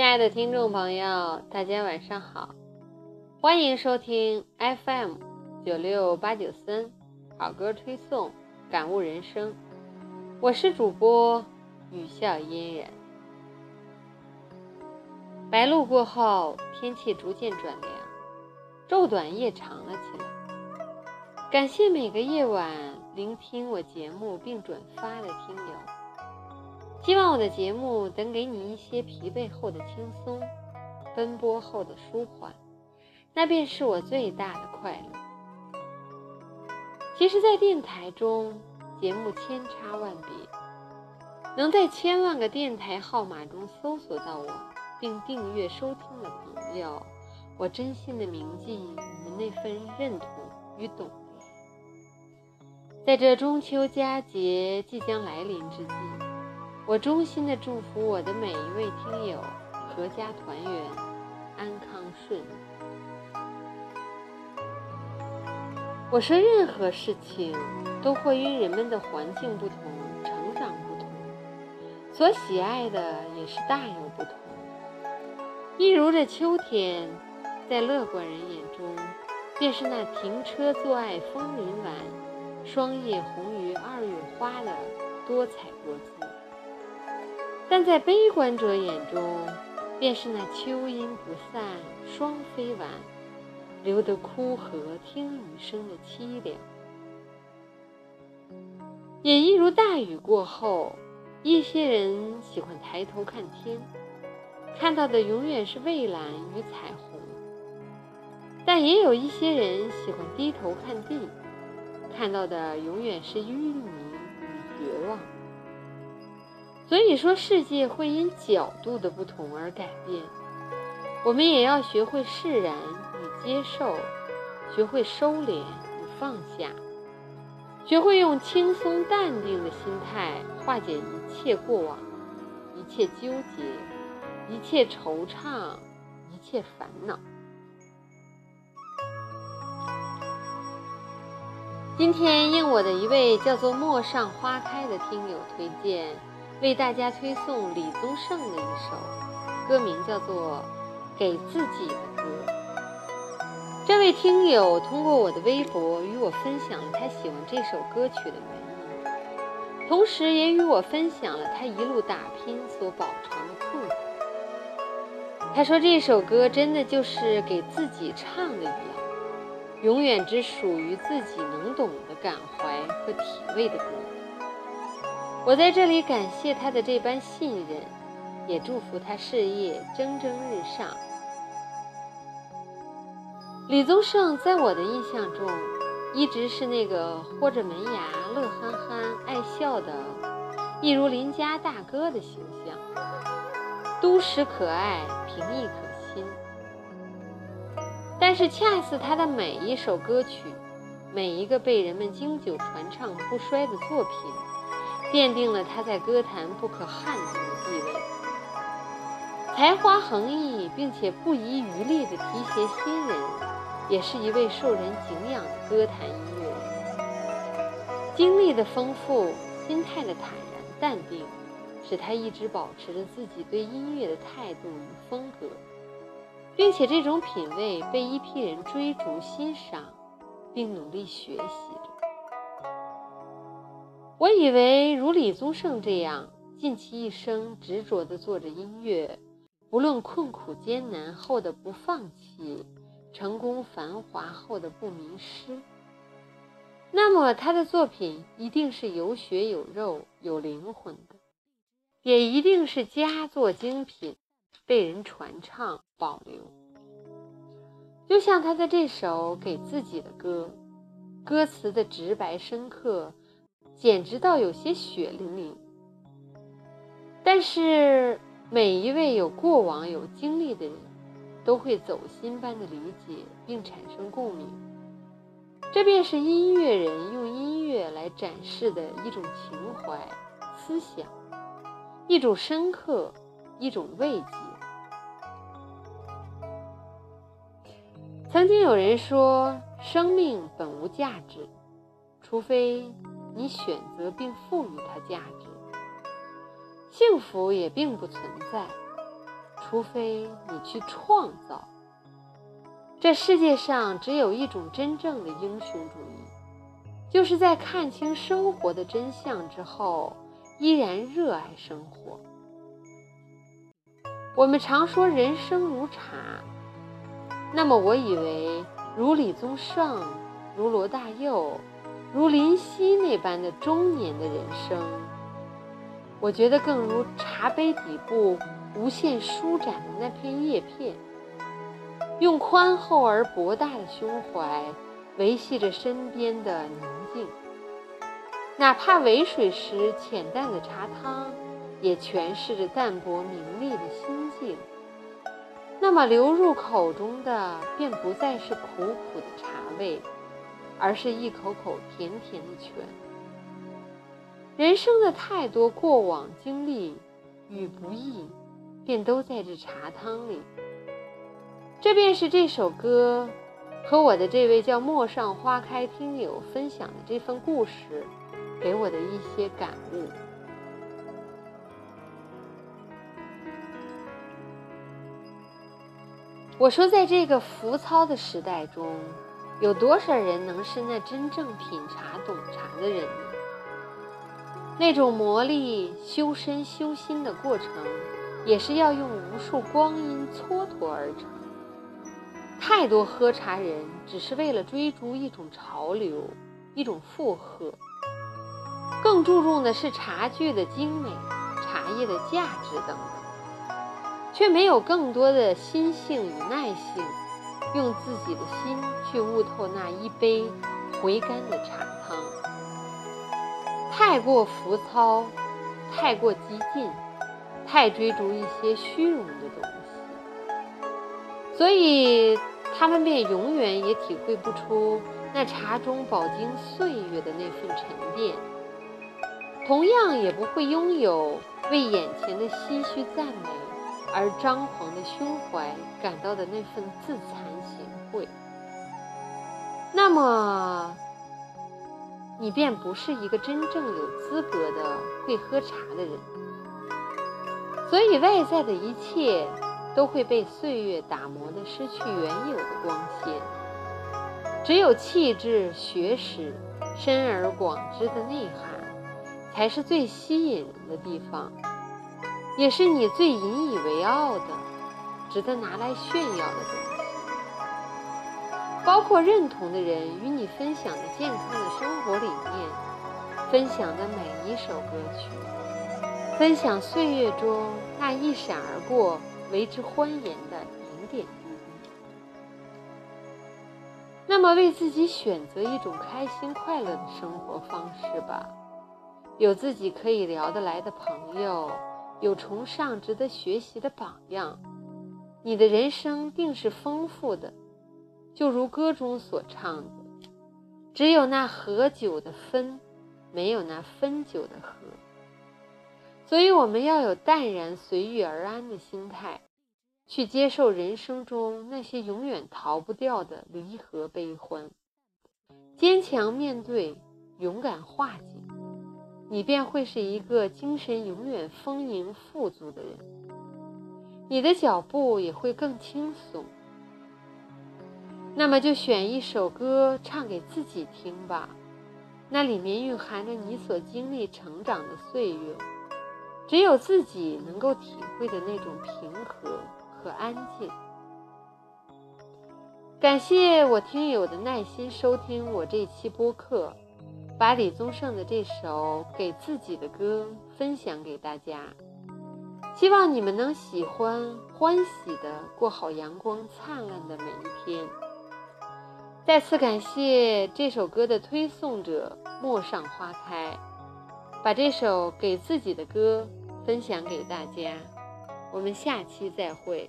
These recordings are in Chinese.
亲爱的听众朋友，大家晚上好，欢迎收听 FM 九六八九三好歌推送，感悟人生。我是主播雨笑嫣然。白露过后，天气逐渐转凉，昼短夜长了起来。感谢每个夜晚聆听我节目并转发的听友。希望我的节目能给你一些疲惫后的轻松，奔波后的舒缓，那便是我最大的快乐。其实，在电台中，节目千差万别，能在千万个电台号码中搜索到我并订阅收听的朋友，我真心的铭记你们那份认同与懂得。在这中秋佳节即将来临之际。我衷心的祝福我的每一位听友阖家团圆，安康顺。我说，任何事情都会因人们的环境不同，成长不同，所喜爱的也是大有不同。一如这秋天，在乐观人眼中，便是那停车坐爱枫林晚，霜叶红于二月花的多彩多姿。但在悲观者眼中，便是那秋阴不散，双飞晚，留得枯荷听雨声的凄凉。也一如大雨过后，一些人喜欢抬头看天，看到的永远是蔚蓝与彩虹；但也有一些人喜欢低头看地，看到的永远是淤泥。所以说，世界会因角度的不同而改变。我们也要学会释然与接受，学会收敛与放下，学会用轻松淡定的心态化解一切过往、一切纠结、一切惆怅、一切烦恼。今天应我的一位叫做“陌上花开”的听友推荐。为大家推送李宗盛的一首歌，名叫做《给自己的歌》。这位听友通过我的微博与我分享了他喜欢这首歌曲的原因，同时也与我分享了他一路打拼所饱尝的痛苦。他说这首歌真的就是给自己唱的一样，永远只属于自己能懂的感怀和体味的歌。我在这里感谢他的这般信任，也祝福他事业蒸蒸日上。李宗盛在我的印象中，一直是那个豁着门牙、乐憨憨、爱笑的，一如邻家大哥的形象，都市可爱、平易可亲。但是，恰似他的每一首歌曲，每一个被人们经久传唱不衰的作品。奠定了他在歌坛不可撼动的地位。才华横溢，并且不遗余力地提携新人，也是一位受人敬仰的歌坛音乐人。经历的丰富，心态的坦然淡定，使他一直保持着自己对音乐的态度与风格，并且这种品味被一批人追逐欣赏，并努力学习着。我以为如李宗盛这样尽其一生执着地做着音乐，不论困苦艰难后的不放弃，成功繁华后的不迷失，那么他的作品一定是有血有肉有灵魂的，也一定是佳作精品，被人传唱保留。就像他的这首给自己的歌，歌词的直白深刻。简直到有些血淋淋，但是每一位有过往、有经历的人，都会走心般的理解并产生共鸣。这便是音乐人用音乐来展示的一种情怀、思想，一种深刻，一种慰藉。曾经有人说，生命本无价值，除非。你选择并赋予它价值，幸福也并不存在，除非你去创造。这世界上只有一种真正的英雄主义，就是在看清生活的真相之后，依然热爱生活。我们常说人生如茶，那么我以为如李宗盛、如罗大佑、如林夕那般的中年的人生，我觉得更如茶杯底部无限舒展的那片叶片。用宽厚而博大的胸怀维系着身边的宁静，哪怕渭水时浅淡的茶汤，也诠释着淡泊名利的心境。那么流入口中的便不再是苦苦的茶味，而是一口口甜甜的泉。人生的太多过往经历与不易，便都在这茶汤里。这便是这首歌和我的这位叫陌上花开听友分享的这份故事给我的一些感悟。我说，在这个浮躁的时代中，有多少人能是那真正品茶懂茶的人呢？那种磨砺修身修心的过程，也是要用无数光阴蹉跎而成。太多喝茶人只是为了追逐一种潮流，一种附和，更注重的是茶具的精美、茶叶的价值等等，却没有更多的心性与耐性，用自己的心去悟透那一杯回甘的茶汤。太过浮躁，太过激进，太追逐一些虚荣的东西，所以。他们便永远也体会不出那茶中饱经岁月的那份沉淀，同样也不会拥有为眼前的唏嘘赞美而张狂的胸怀感到的那份自惭会。那么，你便不是一个真正有资格的会喝茶的人。所以，外在的一切。都会被岁月打磨的失去原有的光鲜，只有气质、学识、深而广之的内涵，才是最吸引人的地方，也是你最引以为傲的、值得拿来炫耀的东西。包括认同的人与你分享的健康的生活理念，分享的每一首歌曲，分享岁月中那一闪而过。为之欢颜的点点滴滴。那么，为自己选择一种开心快乐的生活方式吧。有自己可以聊得来的朋友，有崇尚值得学习的榜样，你的人生定是丰富的。就如歌中所唱的：“只有那合酒的分，没有那分酒的合。”所以，我们要有淡然随遇而安的心态，去接受人生中那些永远逃不掉的离合悲欢，坚强面对，勇敢化解，你便会是一个精神永远丰盈富足的人。你的脚步也会更轻松。那么，就选一首歌唱给自己听吧，那里面蕴含着你所经历成长的岁月。只有自己能够体会的那种平和和安静。感谢我听友的耐心收听我这期播客，把李宗盛的这首给自己的歌分享给大家，希望你们能喜欢，欢喜的过好阳光灿烂的每一天。再次感谢这首歌的推送者陌上花开，把这首给自己的歌。分享给大家，我们下期再会。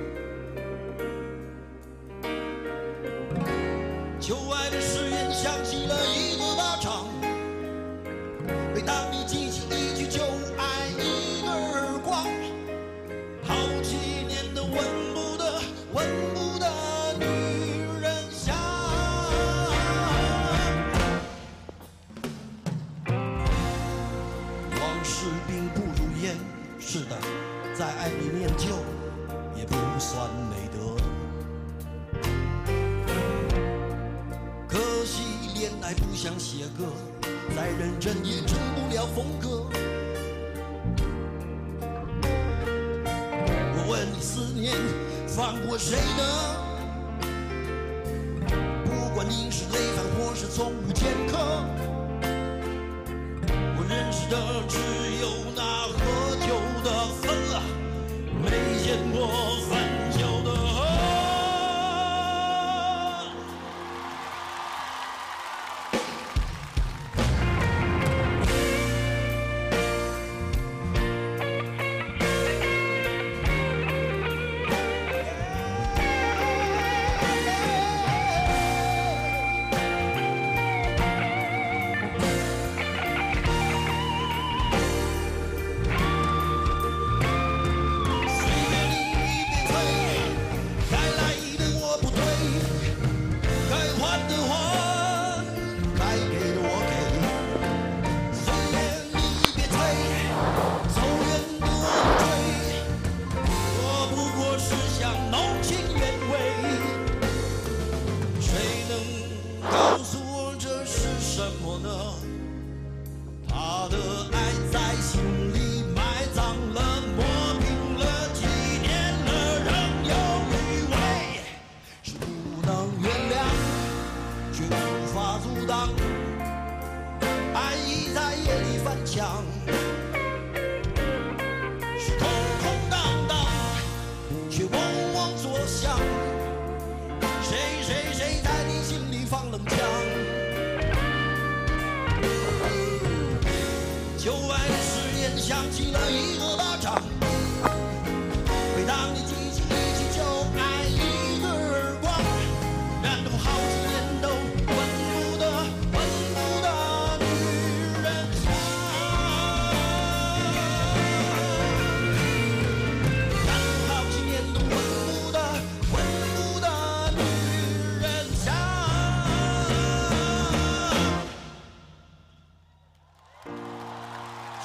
人也成不了风格。我问你，思念放过谁呢？不管你是累犯或是从无前科，我认识的只有爱的誓言响起了一个巴掌，